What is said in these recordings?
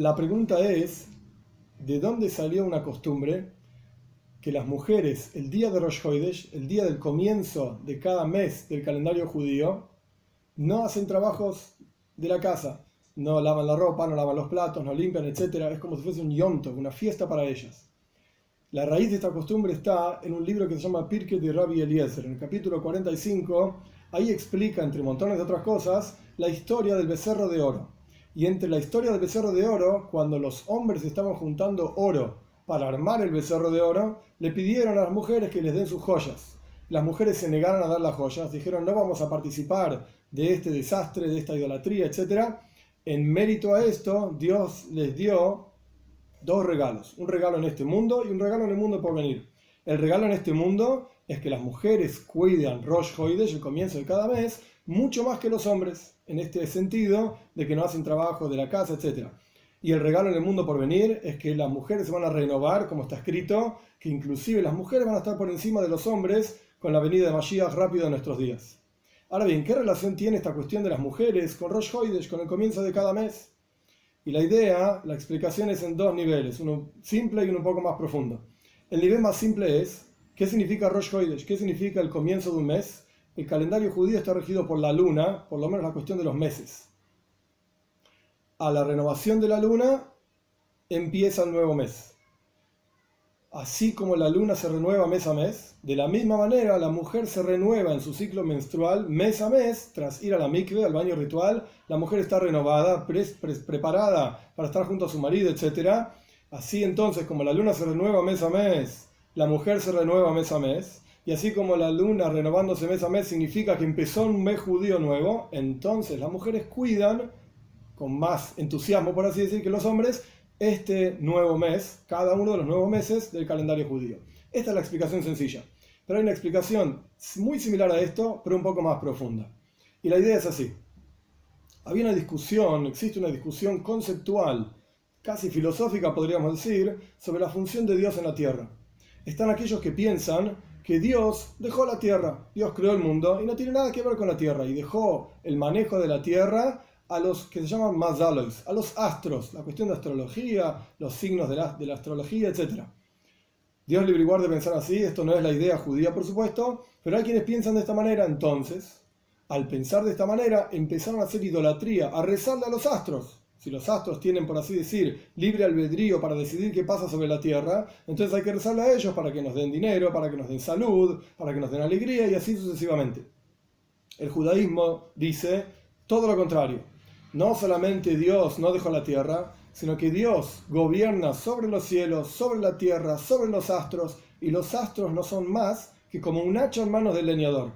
La pregunta es, ¿de dónde salió una costumbre que las mujeres el día de Rosh Hodesh, el día del comienzo de cada mes del calendario judío, no hacen trabajos de la casa? No lavan la ropa, no lavan los platos, no limpian, etc. Es como si fuese un yonto, una fiesta para ellas. La raíz de esta costumbre está en un libro que se llama Pirke de Rabbi Eliezer. En el capítulo 45, ahí explica, entre montones de otras cosas, la historia del becerro de oro. Y entre la historia del becerro de oro, cuando los hombres estaban juntando oro para armar el becerro de oro, le pidieron a las mujeres que les den sus joyas. Las mujeres se negaron a dar las joyas, dijeron no vamos a participar de este desastre, de esta idolatría, etc. En mérito a esto, Dios les dio dos regalos, un regalo en este mundo y un regalo en el mundo por venir. El regalo en este mundo es que las mujeres cuidan Rosh Hoidesh, el comienzo de cada mes, mucho más que los hombres, en este sentido de que no hacen trabajo de la casa, etc. Y el regalo en el mundo por venir es que las mujeres se van a renovar, como está escrito, que inclusive las mujeres van a estar por encima de los hombres con la venida de Mashiach rápido en nuestros días. Ahora bien, ¿qué relación tiene esta cuestión de las mujeres con Rosh Hoidesh, con el comienzo de cada mes? Y la idea, la explicación es en dos niveles, uno simple y uno un poco más profundo. El nivel más simple es, ¿qué significa Rosh Hodesh? ¿Qué significa el comienzo de un mes? El calendario judío está regido por la luna, por lo menos la cuestión de los meses. A la renovación de la luna empieza el nuevo mes así como la luna se renueva mes a mes, de la misma manera la mujer se renueva en su ciclo menstrual mes a mes, tras ir a la mikve, al baño ritual, la mujer está renovada, preparada para estar junto a su marido, etc. Así entonces, como la luna se renueva mes a mes, la mujer se renueva mes a mes, y así como la luna renovándose mes a mes significa que empezó un mes judío nuevo, entonces las mujeres cuidan con más entusiasmo, por así decir, que los hombres, este nuevo mes, cada uno de los nuevos meses del calendario judío. Esta es la explicación sencilla. Pero hay una explicación muy similar a esto, pero un poco más profunda. Y la idea es así. Había una discusión, existe una discusión conceptual, casi filosófica podríamos decir, sobre la función de Dios en la tierra. Están aquellos que piensan que Dios dejó la tierra, Dios creó el mundo y no tiene nada que ver con la tierra y dejó el manejo de la tierra a los que se llaman mazalois, a los astros, la cuestión de astrología, los signos de la, de la astrología, etc. Dios libre y pensar así, esto no es la idea judía, por supuesto, pero hay quienes piensan de esta manera, entonces, al pensar de esta manera, empezaron a hacer idolatría, a rezarle a los astros. Si los astros tienen, por así decir, libre albedrío para decidir qué pasa sobre la tierra, entonces hay que rezarle a ellos para que nos den dinero, para que nos den salud, para que nos den alegría y así sucesivamente. El judaísmo dice todo lo contrario no solamente Dios no dejó la tierra, sino que Dios gobierna sobre los cielos, sobre la tierra, sobre los astros, y los astros no son más que como un hacha en manos del leñador.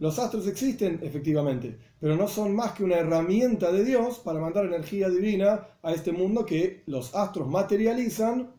Los astros existen, efectivamente, pero no son más que una herramienta de Dios para mandar energía divina a este mundo que los astros materializan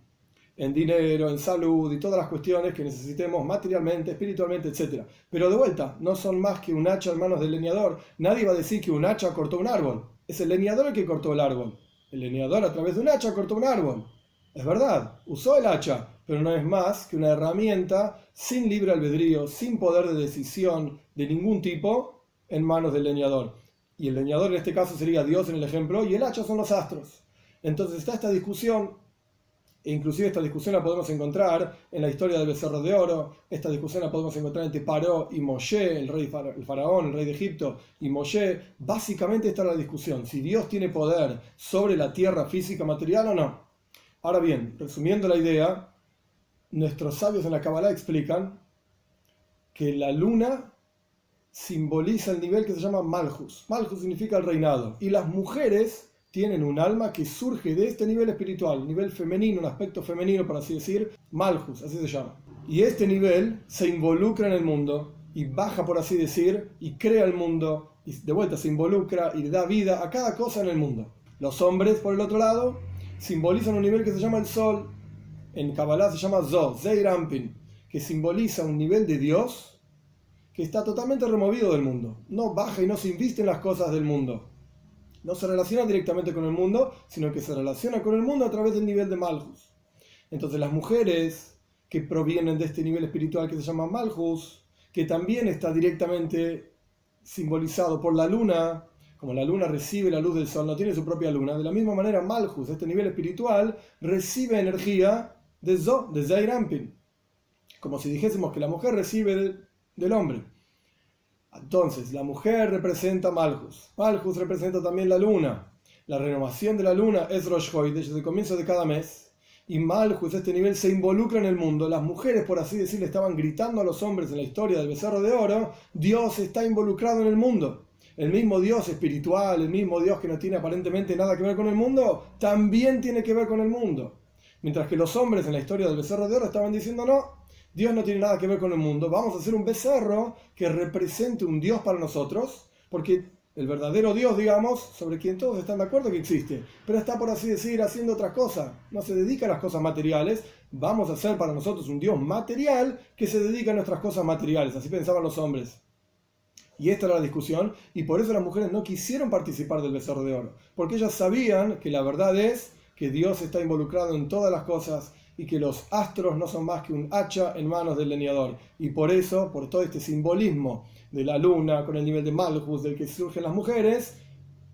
en dinero, en salud y todas las cuestiones que necesitemos materialmente, espiritualmente, etc. Pero de vuelta, no son más que un hacha en manos del leñador. Nadie va a decir que un hacha cortó un árbol. Es el leñador el que cortó el árbol. El leñador a través de un hacha cortó un árbol. Es verdad, usó el hacha, pero no es más que una herramienta sin libre albedrío, sin poder de decisión de ningún tipo en manos del leñador. Y el leñador en este caso sería Dios en el ejemplo, y el hacha son los astros. Entonces está esta discusión e inclusive esta discusión la podemos encontrar en la historia del becerro de oro, esta discusión la podemos encontrar entre Paró y Moshe, el rey el faraón, el rey de Egipto, y Moshe. Básicamente esta es la discusión, si Dios tiene poder sobre la tierra física material o no. Ahora bien, resumiendo la idea, nuestros sabios en la Kabbalah explican que la luna simboliza el nivel que se llama Malhus. Malhus significa el reinado. Y las mujeres tienen un alma que surge de este nivel espiritual, nivel femenino, un aspecto femenino, por así decir, Malhus, así se llama. Y este nivel se involucra en el mundo y baja, por así decir, y crea el mundo, y de vuelta se involucra y da vida a cada cosa en el mundo. Los hombres, por el otro lado, simbolizan un nivel que se llama el sol, en Kabbalah se llama Zo, Zeirampin, que simboliza un nivel de Dios que está totalmente removido del mundo. No baja y no se inviste en las cosas del mundo no se relaciona directamente con el mundo, sino que se relaciona con el mundo a través del nivel de Malhus. Entonces las mujeres que provienen de este nivel espiritual que se llama Malhus, que también está directamente simbolizado por la luna, como la luna recibe la luz del sol, no tiene su propia luna, de la misma manera Malchus, este nivel espiritual, recibe energía de Zo, de Zairampin. Como si dijésemos que la mujer recibe del, hombre. Entonces, la mujer representa Malchus. Malchus representa también la luna. La renovación de la luna es Rosh desde el comienzo de cada mes. Y Malchus, este nivel, se involucra en el mundo. Las mujeres, por así decirlo, estaban gritando a los hombres en la historia del becerro de oro: Dios está involucrado en el mundo el mismo Dios espiritual, el mismo Dios que no tiene aparentemente nada que ver con el mundo, también tiene que ver con el mundo. Mientras que los hombres en la historia del becerro de oro estaban diciendo, no, Dios no tiene nada que ver con el mundo, vamos a hacer un becerro que represente un Dios para nosotros, porque el verdadero Dios, digamos, sobre quien todos están de acuerdo que existe, pero está por así decir haciendo otras cosas, no se dedica a las cosas materiales, vamos a hacer para nosotros un Dios material que se dedica a nuestras cosas materiales, así pensaban los hombres. Y esta era la discusión, y por eso las mujeres no quisieron participar del becerro de oro, porque ellas sabían que la verdad es que Dios está involucrado en todas las cosas y que los astros no son más que un hacha en manos del leñador. Y por eso, por todo este simbolismo de la luna con el nivel de Malchus del que surgen las mujeres,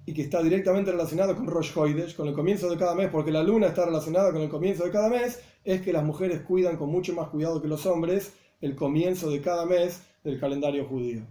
y que está directamente relacionado con Rosh Hoidesh, con el comienzo de cada mes, porque la luna está relacionada con el comienzo de cada mes, es que las mujeres cuidan con mucho más cuidado que los hombres el comienzo de cada mes del calendario judío.